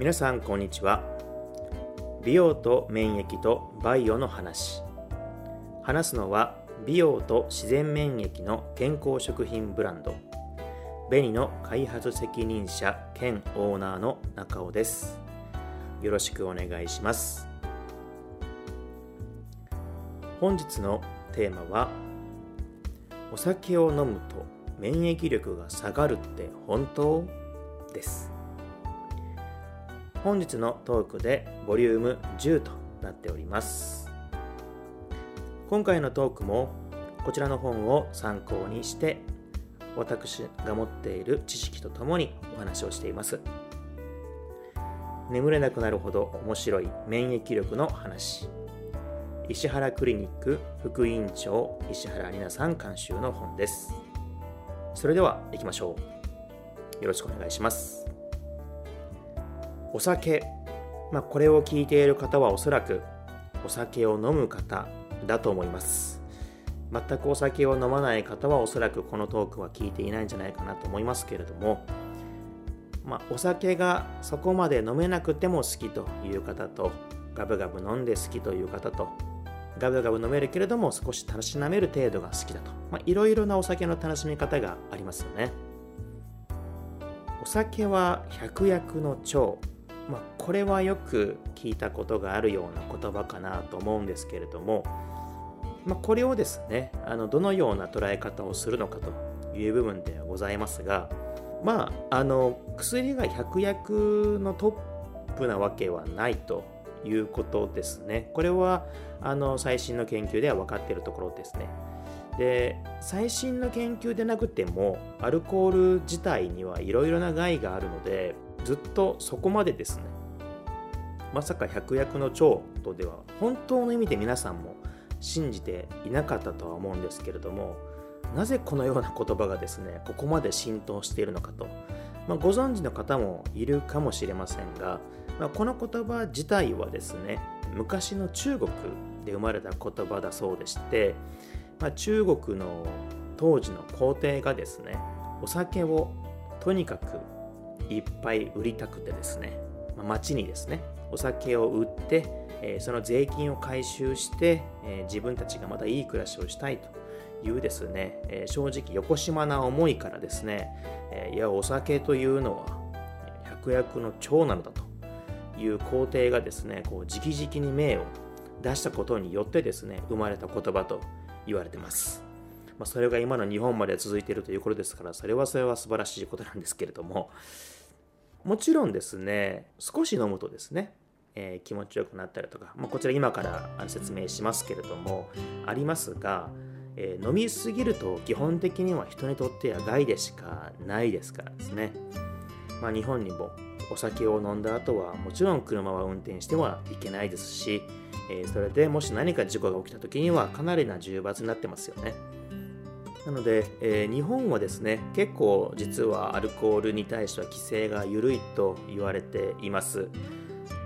皆さんこんにちは。美容と免疫とバイオの話。話すのは美容と自然免疫の健康食品ブランド。ベニの開発責任者兼オーナーの中尾です。よろしくお願いします。本日のテーマはお酒を飲むと免疫力が下がるって本当？です。本日のトークでボリューム10となっております。今回のトークもこちらの本を参考にして私が持っている知識とともにお話をしています。眠れなくなるほど面白い免疫力の話。石原クリニック副院長石原里奈さん監修の本です。それでは行きましょう。よろしくお願いします。お酒、まあ、これを聞いている方はおそらくお酒を飲む方だと思います。全くお酒を飲まない方はおそらくこのトークは聞いていないんじゃないかなと思いますけれども、まあ、お酒がそこまで飲めなくても好きという方とガブガブ飲んで好きという方とガブガブ飲めるけれども少したしなめる程度が好きだと、いろいろなお酒の楽しみ方がありますよね。お酒は百薬の長。まあ、これはよく聞いたことがあるような言葉かなと思うんですけれども、まあ、これをですねあのどのような捉え方をするのかという部分ではございますがまああの薬が百薬のトップなわけはないということですね。これはあの最新の研究では分かっているところですね。で最新の研究でなくてもアルコール自体にはいろいろな害があるのでずっとそこまでですね。まさか百薬の長とでは本当の意味で皆さんも信じていなかったとは思うんですけれどもなぜこのような言葉がですねここまで浸透しているのかと、まあ、ご存知の方もいるかもしれませんが、まあ、この言葉自体はですね昔の中国で生まれた言葉だそうでして、まあ、中国の当時の皇帝がですねお酒をとにかくいっぱい売りたくてですね、まあ、町にですねお酒を売って、えー、その税金を回収して、えー、自分たちがまたいい暮らしをしたいというですね、えー、正直横島な思いからですね、えいやお酒というのは百薬の長なのだという皇帝がですねこう直々に命を出したことによってですね生まれた言葉と言われてます。まあ、それが今の日本まで続いているということですからそれはそれは素晴らしいことなんですけれどももちろんですね少し飲むとですね、えー、気持ちよくなったりとか、まあ、こちら今から説明しますけれどもありますが、えー、飲みすぎると基本的には人にとっては害でしかないですからですね、まあ、日本にもお酒を飲んだ後はもちろん車は運転してはいけないですし、えー、それでもし何か事故が起きた時にはかなりな重罰になってますよね。なので、えー、日本はですね結構実はアルコールに対しては規制が緩いと言われています、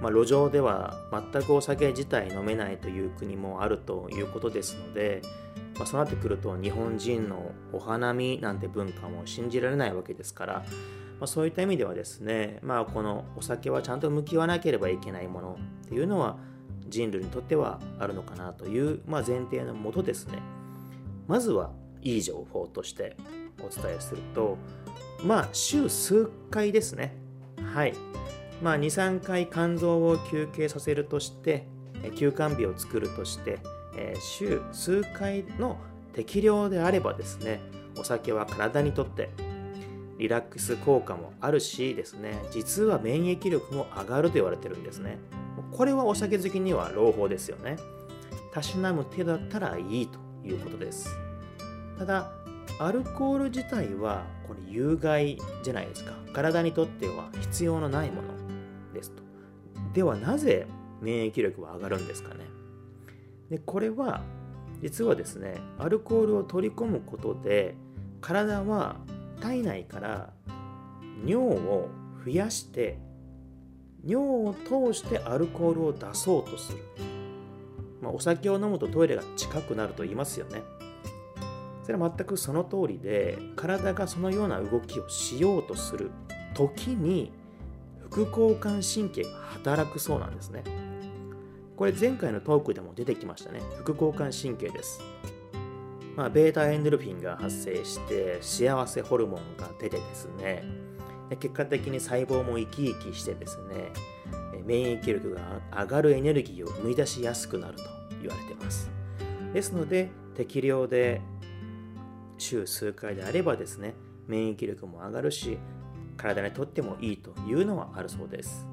まあ、路上では全くお酒自体飲めないという国もあるということですので、まあ、そうなってくると日本人のお花見なんて文化も信じられないわけですから、まあ、そういった意味ではですね、まあ、このお酒はちゃんと向き合わなければいけないものっていうのは人類にとってはあるのかなという、まあ、前提のもとですね。まずはいい情報としてお伝えするとまあ週数回ですね。はい。まあ23回肝臓を休憩させるとして休肝日を作るとして、えー、週数回の適量であればですねお酒は体にとってリラックス効果もあるしですね実は免疫力も上がると言われてるんですね。これはお酒好きには朗報ですよね。たしなむ手だったらいいということです。ただアルコール自体はこれ有害じゃないですか。体にとっては必要のないものですと。ではなぜ免疫力は上がるんですかね。でこれは実はですねアルコールを取り込むことで体は体内から尿を増やして尿を通してアルコールを出そうとする、まあ、お酒を飲むとトイレが近くなると言いますよね。それは全くその通りで体がそのような動きをしようとする時に副交感神経が働くそうなんですね。これ前回のトークでも出てきましたね。副交感神経です。まあ、ベータエンドルフィンが発生して幸せホルモンが出てですね。で結果的に細胞も生き生きしてですね免疫力が上がるエネルギーを生み出しやすくなると言われています。ですので適量で週数回であればですね免疫力も上がるし体にとってもいいというのはあるそうです。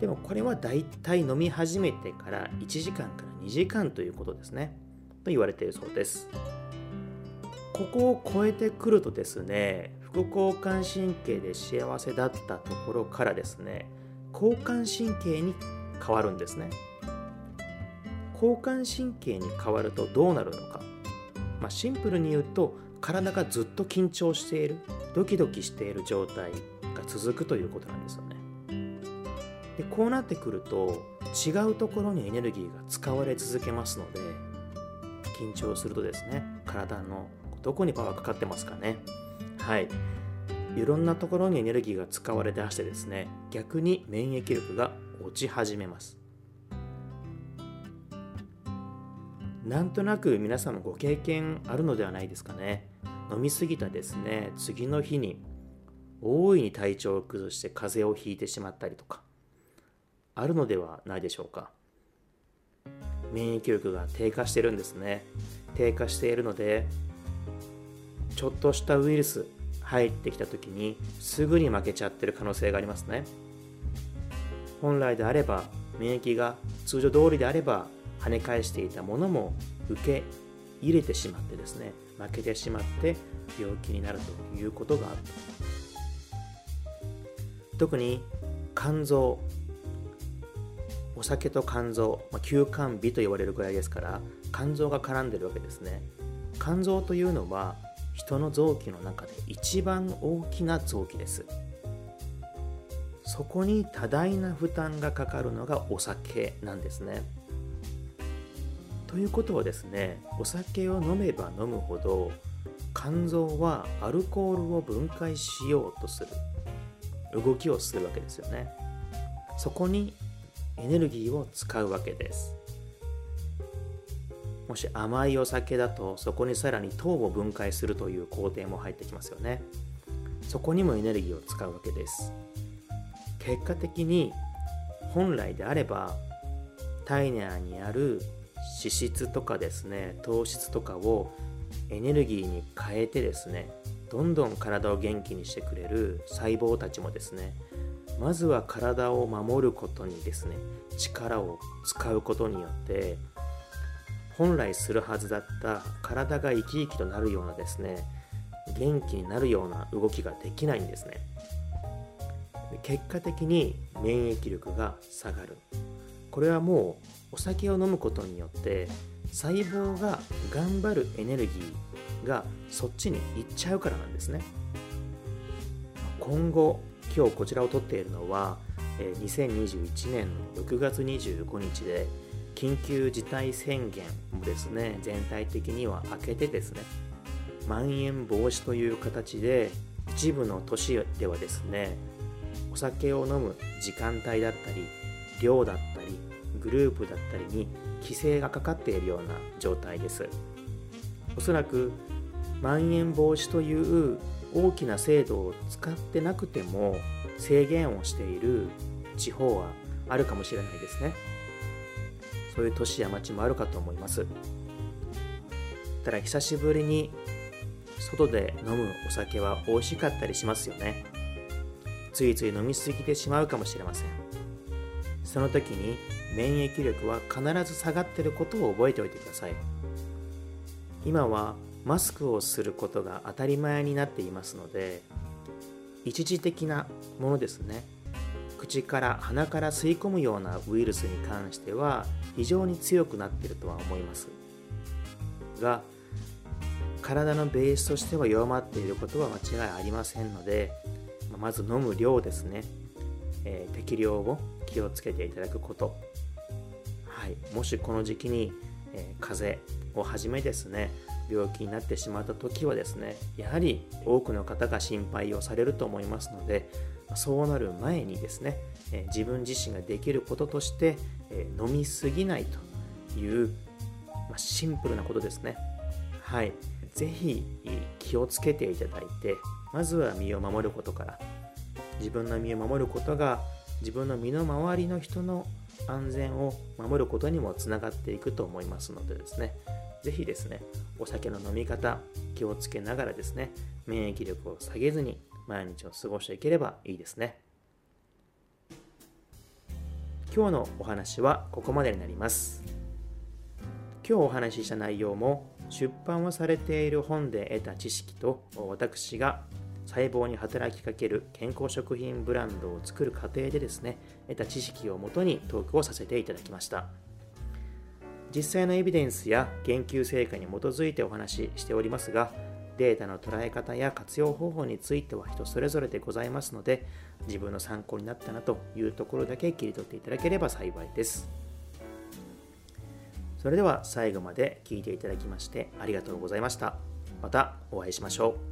でもこれはだいたい飲み始めてから1時間から2時間ということですね。と言われているそうです。ここを超えてくるとですね副交感神経で幸せだったところからですね交感神経に変わるんですね。交感神経に変わるとどうなるのか、まあ、シンプルに言うと体がずっと緊張しているドキドキしている状態が続くということなんですよね。でこうなってくると違うところにエネルギーが使われ続けますので緊張するとですね体のどこにパワーかかってますかね。はい。いろんなところにエネルギーが使われ出してですね逆に免疫力が落ち始めます。なんとなく皆さんもご経験あるのではないですかね。飲み過ぎたですね。次の日に大いに体調を崩して風邪をひいてしまったりとかあるのではないでしょうか。免疫力が低下してるんですね。低下しているのでちょっとしたウイルス入ってきた時にすぐに負けちゃってる可能性がありますね。本来であれば免疫が通常通りであれば跳ね返していたものも受け入れてしまってですね負けてしまって病気になるということがある特に肝臓お酒と肝臓、まあ、休肝日と言われるぐらいですから肝臓が絡んでるわけですね。肝臓というのは人の臓器の中で一番大きな臓器です。そこに多大な負担がかかるのがお酒なんですね。ということはですねお酒を飲めば飲むほど肝臓はアルコールを分解しようとする。動きをするわけですよね。そこにエネルギーを使うわけです。もし甘いお酒だとそこにさらに糖を分解するという工程も入ってきますよね。そこにもエネルギーを使うわけです。結果的に本来であれば体内にある脂質とかですね糖質とかをエネルギーに変えてですねどんどん体を元気にしてくれる細胞たちもですねまずは体を守ることにですね力を使うことによって本来するはずだった体が生き生きとなるようなですね元気になるような動きができないんですね。結果的に免疫力が下がる。これはもうお酒を飲むことによって細胞が頑張るエネルギーがそっちに行っちゃうからなんですね。今後今日こちらを撮っているのは2021年の6月25日で緊急事態宣言もですね全体的には明けてですねまん延防止という形で一部の都市ではですねお酒を飲む時間帯だったり量だったりグループだったりに規制がかかっているような状態です。おそらくまん延防止という大きな制度を使ってなくても制限をしている地方はあるかもしれないですね。そういう都市や町もあるかと思います。ただ久しぶりに外で飲むお酒は美味しかったりしますよね。ついつい飲みすぎてしまうかもしれません。その時に免疫力は必ず下がっていることを覚えておいてください。今はマスクをすることが当たり前になっていますので一時的なものですね。口から鼻から吸い込むようなウイルスに関しては非常に強くなっているとは思います。が体のベースとしては弱まっていることは間違いありませんのでまず飲む量ですね、えー、適量を気をつけていただくこと、はい、もしこの時期に、えー、風邪をはじめですね病気になってしまった時はですねやはり多くの方が心配をされると思いますのでそうなる前にですねえ自分自身ができることとしてえ飲みすぎないというまシンプルなことですね。はい。是非気をつけていただいてまずは身を守ることから自分の身を守ることが自分の身の回りの人の安全を守ることにもつながっていくと思いますのでですね。是非ですねお酒の飲み方気をつけながらですね免疫力を下げずに毎日を過ごしていければいいですね。今日のお話はここまでになります。今日お話しした内容も出版をされている本で得た知識と私が細胞に働きかける健康食品ブランドを作る過程でですね得た知識をもとにトークをさせていただきました。実際のエビデンスや研究成果に基づいてお話ししておりますがデータの捉え方や活用方法については人それぞれでございますので自分の参考になったなというところだけ切り取っていただければ幸いです。それでは最後まで聞いていただきましてありがとうございました。またお会いしましょう。